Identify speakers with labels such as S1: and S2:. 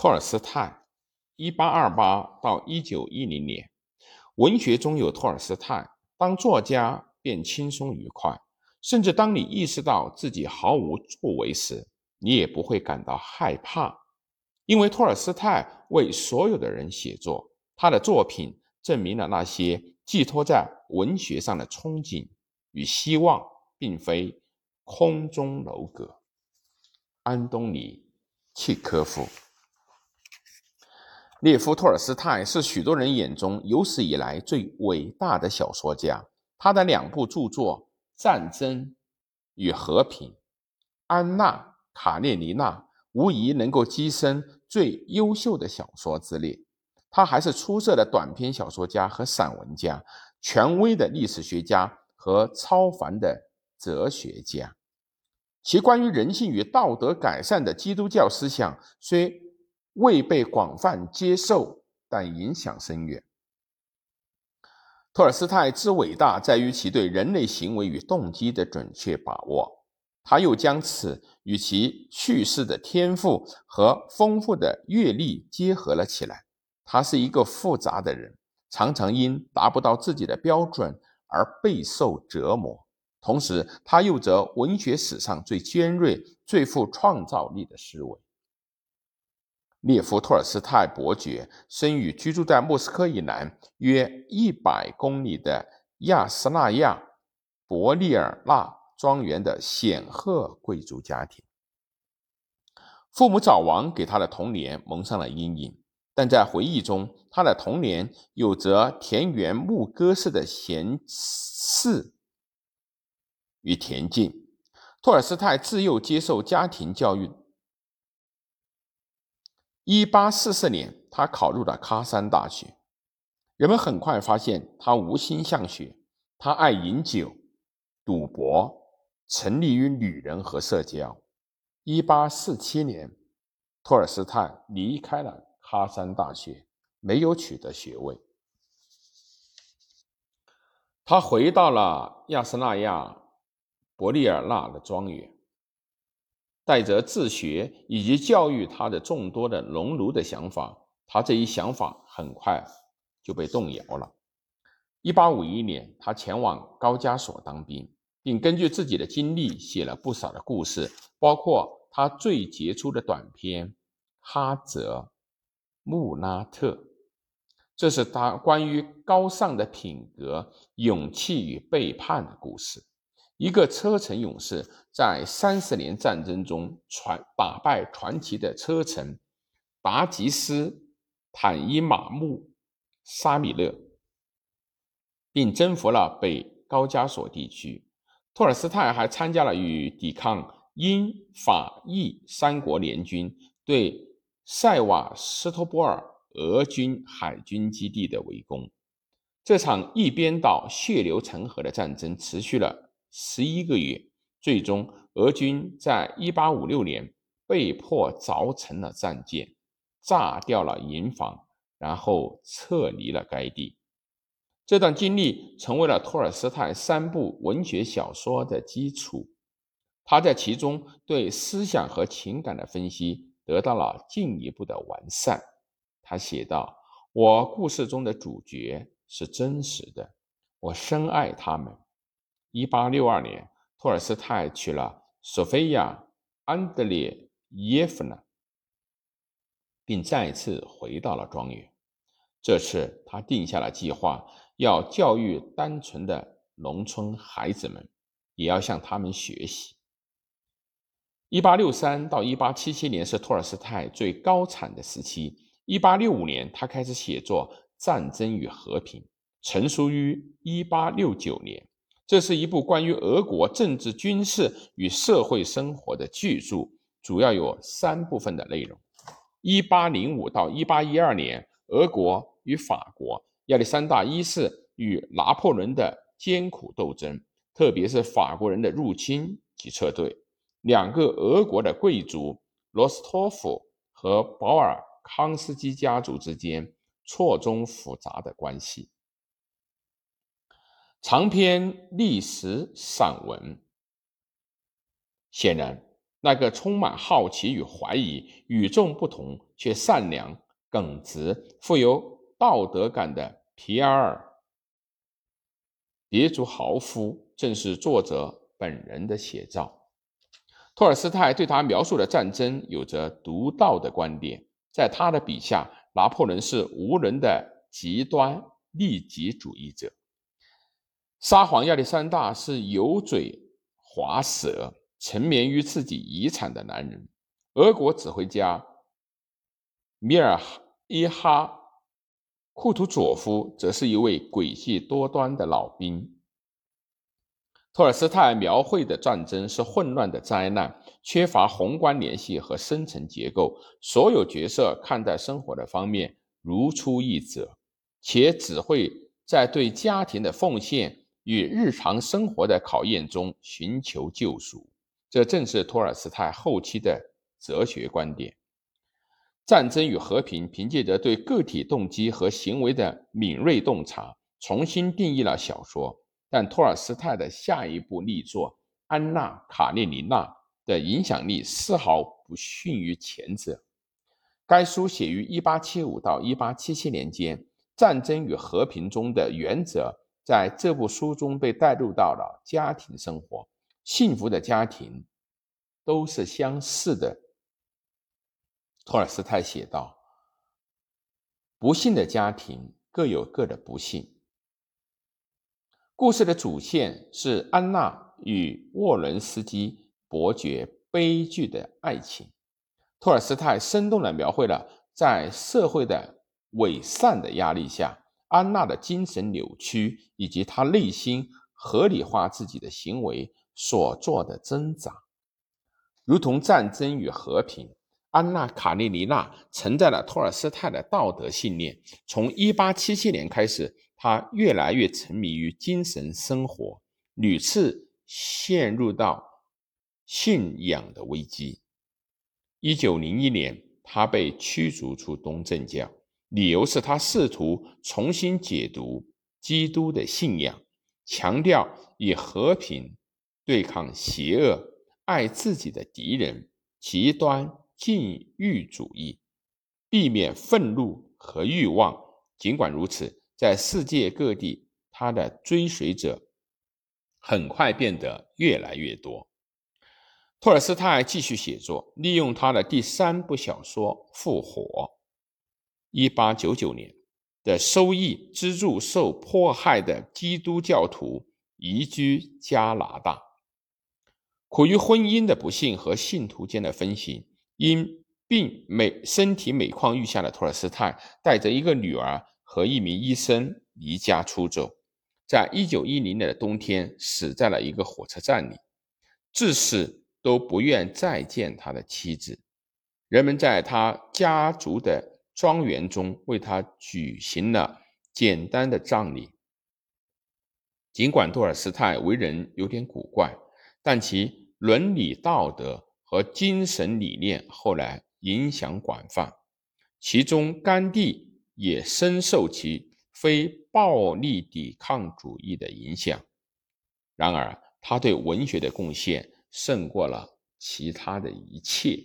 S1: 托尔斯泰，一八二八到一九一零年，文学中有托尔斯泰。当作家便轻松愉快，甚至当你意识到自己毫无作为时，你也不会感到害怕，因为托尔斯泰为所有的人写作，他的作品证明了那些寄托在文学上的憧憬与希望，并非空中楼阁。安东尼·契科夫。列夫·托尔斯泰是许多人眼中有史以来最伟大的小说家。他的两部著作《战争与和平》《安娜·卡列尼娜》无疑能够跻身最优秀的小说之列。他还是出色的短篇小说家和散文家，权威的历史学家和超凡的哲学家。其关于人性与道德改善的基督教思想虽未被广泛接受，但影响深远。托尔斯泰之伟大在于其对人类行为与动机的准确把握，他又将此与其叙事的天赋和丰富的阅历结合了起来。他是一个复杂的人，常常因达不到自己的标准而备受折磨。同时，他又着文学史上最尖锐、最富创造力的思维。列夫·托尔斯泰伯爵生于居住在莫斯科以南约一百公里的亚斯纳亚伯利尔纳庄园的显赫贵族家庭。父母早亡，给他的童年蒙上了阴影。但在回忆中，他的童年有着田园牧歌式的闲适与恬静。托尔斯泰自幼接受家庭教育。一八四四年，他考入了喀山大学。人们很快发现他无心向学，他爱饮酒、赌博，沉溺于女人和社交。一八四七年，托尔斯泰离开了喀山大学，没有取得学位。他回到了亚斯纳亚伯利尔纳的庄园。带着自学以及教育他的众多的农奴的想法，他这一想法很快就被动摇了。一八五一年，他前往高加索当兵，并根据自己的经历写了不少的故事，包括他最杰出的短篇《哈泽穆拉特》，这是他关于高尚的品格、勇气与背叛的故事。一个车臣勇士在三十年战争中传打败传奇的车臣达吉斯坦伊马木沙米勒，并征服了北高加索地区。托尔斯泰还参加了与抵抗英法意三国联军对塞瓦斯托波尔俄军海军基地的围攻。这场一边倒、血流成河的战争持续了。十一个月，最终俄军在一八五六年被迫凿沉了战舰，炸掉了营房，然后撤离了该地。这段经历成为了托尔斯泰三部文学小说的基础。他在其中对思想和情感的分析得到了进一步的完善。他写道：“我故事中的主角是真实的，我深爱他们。”一八六二年，托尔斯泰娶了索菲亚·安德烈耶夫娜，并再次回到了庄园。这次，他定下了计划，要教育单纯的农村孩子们，也要向他们学习。一八六三到一八七七年是托尔斯泰最高产的时期。一八六五年，他开始写作《战争与和平》，成书于一八六九年。这是一部关于俄国政治、军事与社会生活的巨著，主要有三部分的内容。一八零五到一八一二年，俄国与法国、亚历山大一世与拿破仑的艰苦斗争，特别是法国人的入侵及撤退，两个俄国的贵族罗斯托夫和保尔康斯基家族之间错综复杂的关系。长篇历史散文。显然，那个充满好奇与怀疑、与众不同却善良、耿直、富有道德感的皮埃尔·别祖豪夫，正是作者本人的写照。托尔斯泰对他描述的战争有着独到的观点，在他的笔下，拿破仑是无能的极端利己主义者，沙皇亚历山大是油嘴滑舌、沉湎于自己遗产的男人，俄国指挥家米尔伊哈库图佐夫则是一位诡计多端的老兵。托尔斯泰描绘的战争是混乱的灾难，缺乏宏观联系和深层结构。所有角色看待生活的方面如出一辙，且只会在对家庭的奉献与日常生活的考验中寻求救赎。这正是托尔斯泰后期的哲学观点。《战争与和平》凭借着对个体动机和行为的敏锐洞察，重新定义了小说。但托尔斯泰的下一部力作《安娜·卡列尼娜》的影响力丝毫不逊于前者。该书写于1875到1877年间，战争与和平中的原则在这部书中被带入到了家庭生活。幸福的家庭都是相似的，托尔斯泰写道：“不幸的家庭各有各的不幸。”故事的主线是安娜与沃伦斯基伯爵悲剧的爱情。托尔斯泰生动地描绘了在社会的伪善的压力下，安娜的精神扭曲以及她内心合理化自己的行为所做的挣扎。如同《战争与和平》，安娜·卡列尼娜承载了托尔斯泰的道德信念。从1877年开始。他越来越沉迷于精神生活，屡次陷入到信仰的危机。一九零一年，他被驱逐出东正教，理由是他试图重新解读基督的信仰，强调以和平对抗邪恶、爱自己的敌人、极端禁欲主义，避免愤怒和欲望。尽管如此。在世界各地，他的追随者很快变得越来越多。托尔斯泰继续写作，利用他的第三部小说《复活》（1899 年）的收益，资助受迫害的基督教徒移居加拿大。苦于婚姻的不幸和信徒间的分歧，因病每身体每况愈下的托尔斯泰带着一个女儿。和一名医生离家出走，在一九一零年的冬天死在了一个火车站里，至死都不愿再见他的妻子。人们在他家族的庄园中为他举行了简单的葬礼。尽管托尔斯泰为人有点古怪，但其伦理道德和精神理念后来影响广泛，其中甘地。也深受其非暴力抵抗主义的影响。然而，他对文学的贡献胜过了其他的一切。